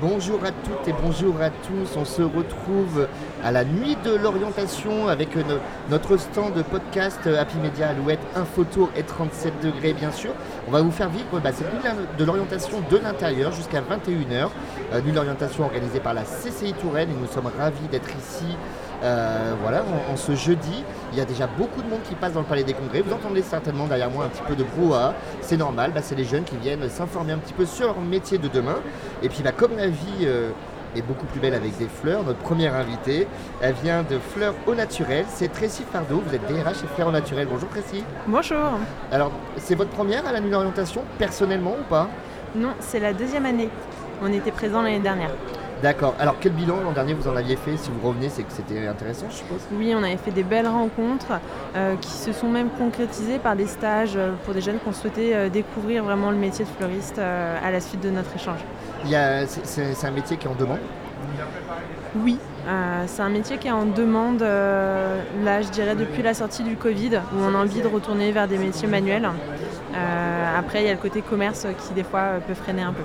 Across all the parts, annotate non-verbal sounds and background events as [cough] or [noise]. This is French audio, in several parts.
Bonjour à toutes et bonjour à tous. On se retrouve à la nuit de l'orientation avec no- notre stand de podcast euh, Happy Media Alouette, photo et 37 degrés bien sûr. On va vous faire vivre bah, cette nuit de l'orientation de l'intérieur jusqu'à 21h. Euh, nuit de l'orientation organisée par la CCI Touraine et nous sommes ravis d'être ici. euh, voilà, en, ce jeudi, il y a déjà beaucoup de monde qui passe dans le Palais des Congrès. Vous entendez certainement derrière moi un petit peu de brouhaha. C'est normal, bah, c'est les jeunes qui viennent s'informer un petit peu sur leur métier de demain. Bah, vie euh, est beaucoup plus belle avec des fleurs, notre première invitée, elle vient de Fleurs au Naturel. C'est Tracy Fardeau. Vous êtes DRH chez Fleurs au Naturel. Bonjour Tracy. Bonjour. Alors, c'est votre première à la nuit d'orientation, personnellement ou pas? Non, c'est la deuxième année. On était présents l'année dernière. D'accord. Alors, quel bilan l'an dernier vous en aviez fait Si vous revenez, c'est que c'était intéressant, je suppose? Oui, on avait fait des belles rencontres euh, qui se sont même concrétisées par des stages euh, pour des jeunes qui ont souhaité euh, découvrir vraiment le métier de fleuriste à la suite de notre échange. C'est- un métier qui est en demande? Oui, c'est un métier qui est en demande, là je dirais depuis la sortie du Covid, où on a envie de retourner vers des métiers manuels. Après, il y a le côté commerce qui des fois peut freiner un peu.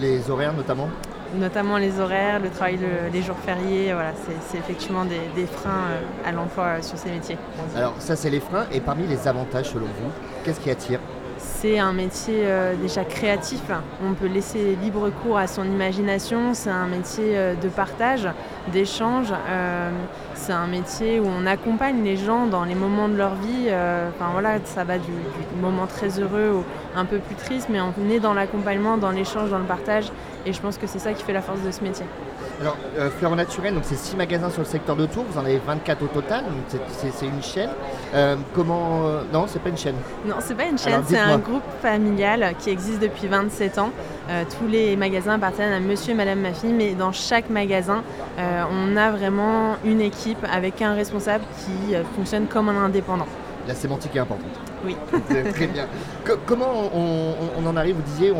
Les horaires notamment? Notamment les horaires, le travail le- les jours fériés, voilà, c'est- effectivement des, des freins euh, à l'emploi euh, sur ces métiers. Alors, ça, c'est les freins. Et parmi les avantages, selon vous, qu'est-ce qui attire? C'est un métier euh, déjà créatif, on peut laisser libre cours à son imagination, c'est un métier euh, de partage, d'échange, euh, c'est un métier où on accompagne les gens dans les moments de leur vie, enfin voilà, ça va du, du moment très heureux au un peu plus triste, mais on est dans l'accompagnement, dans l'échange, dans le partage, et je pense que c'est ça qui fait la force de ce métier. Alors, euh, Fleurs au Naturel, donc c'est 6 magasins sur le secteur de Tours. Vous en avez 24 au total. donc c'est- une chaîne. Euh, comment euh, Non, c'est pas une chaîne. Non, c'est pas une chaîne, c'est un dites-moi. Groupe familial qui existe depuis 27 ans. Euh, tous les magasins appartiennent à monsieur et madame ma fille, mais dans chaque magasin, euh, on a vraiment une équipe avec un responsable qui euh, fonctionne comme un indépendant. La sémantique est importante. Oui. [laughs] Très bien. Co- comment on, on- on en arrive Vous disiez,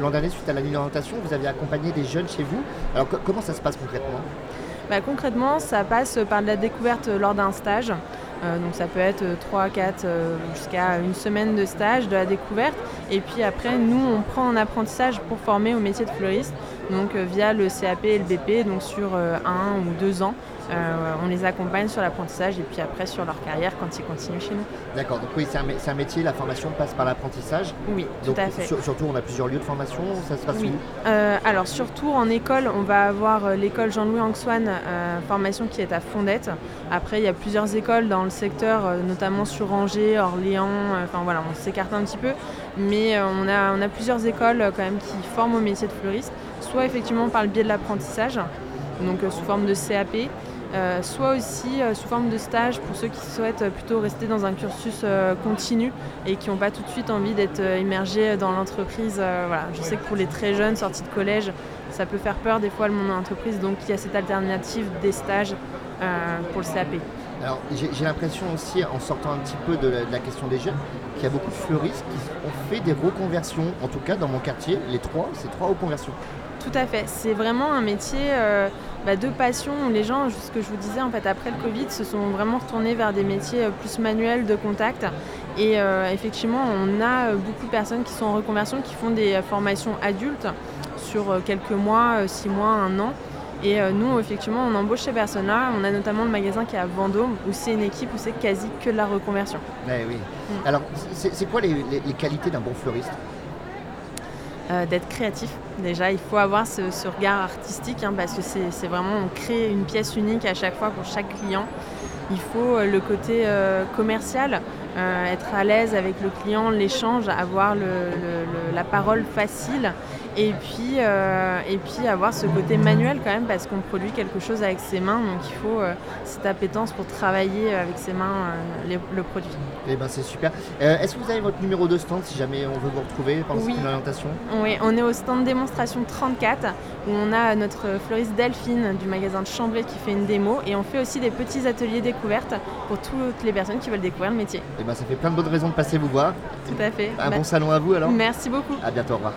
l'an dernier, suite à la nuit d'orientation, vous avez accompagné des jeunes chez vous. Alors, co- comment ça se passe concrètement? Bah, concrètement, ça passe par de la découverte lors d'un stage. Euh, donc ça peut être 3, 4, jusqu'à une semaine de stage, de la découverte. Et puis après, nous, on prend en apprentissage pour former au métier de fleuriste, donc euh, via le CAP et le BP, donc sur euh, un ou deux ans. Euh, on les accompagne sur l'apprentissage et puis après sur leur carrière quand ils continuent chez nous. D'accord. Donc oui, c'est un, mé- c'est un métier. La formation passe par l'apprentissage. Oui, Donc tout à fait. sur- surtout, on a plusieurs lieux de formation. Ça se passe Oui. où? Euh, alors surtout en école, on va avoir l'école Jean-Louis Anxouane, euh, formation qui est à Fondette. Après, il y a plusieurs écoles dans le secteur, notamment sur Angers, Orléans. Enfin voilà, on s'écarte un petit peu, mais on, a, on a plusieurs écoles quand même qui forment au métier de fleuriste, soit effectivement par le biais de l'apprentissage, donc euh, sous forme de CAP. euh, soit aussi euh, sous forme de stage pour ceux qui souhaitent euh, plutôt rester dans un cursus continu et qui n'ont pas tout de suite envie d'être immergés dans l'entreprise. voilà. Je sais que pour les très jeunes sortis de collège, ça peut faire peur des fois le monde de l'entreprise, donc il y a cette alternative des stages euh, pour le CAP. Alors, j'ai l'impression aussi, en sortant un petit peu de la, de la question des jeunes, qu'il y a beaucoup de fleuristes qui ont fait des reconversions. En tout cas, dans mon quartier, les trois, c'est trois reconversions. Tout à fait. C'est vraiment un métier euh, bah, de passion où les gens, ce que je vous disais, en fait, après le Covid, se sont vraiment retournés vers des métiers euh, plus manuels de contact. Et euh, effectivement, on a beaucoup de personnes qui sont en reconversion, qui font des formations adultes sur euh, quelques mois, euh, six mois, un an. Et euh, nous, effectivement, on embauche ces personnes-là. On a notamment le magasin qui est à Vendôme, où c'est une équipe où c'est quasi que de la reconversion. Ouais, oui. Mm. Alors, c'est quoi les, les- les qualités d'un bon fleuriste? Euh, d'être créatif. Déjà, il faut avoir ce, ce regard artistique hein, parce que c'est vraiment, on crée une pièce unique à chaque fois pour chaque client. Il faut le côté euh, commercial, euh, être à l'aise avec le client, l'échange, avoir le- le- le- la parole facile et puis, euh, et puis avoir ce côté manuel quand même parce qu'on produit quelque chose avec ses mains. Donc il faut euh, cette appétence pour travailler avec ses mains les- le produit. Eh ben, c'est super. Est-ce que vous avez votre numéro de stand si jamais on veut vous retrouver pendant Oui. cette orientation? Oui, on est au stand démonstration 34 où on a notre fleuriste Delphine du magasin de Chambray qui fait une démo et on fait aussi des petits ateliers découvertes pour toutes les personnes qui veulent découvrir le métier. Eh ben, ça fait plein de bonnes raisons de passer vous voir. Tout à fait. Un Bah, bon salon à vous alors Merci beaucoup. À bientôt, au revoir.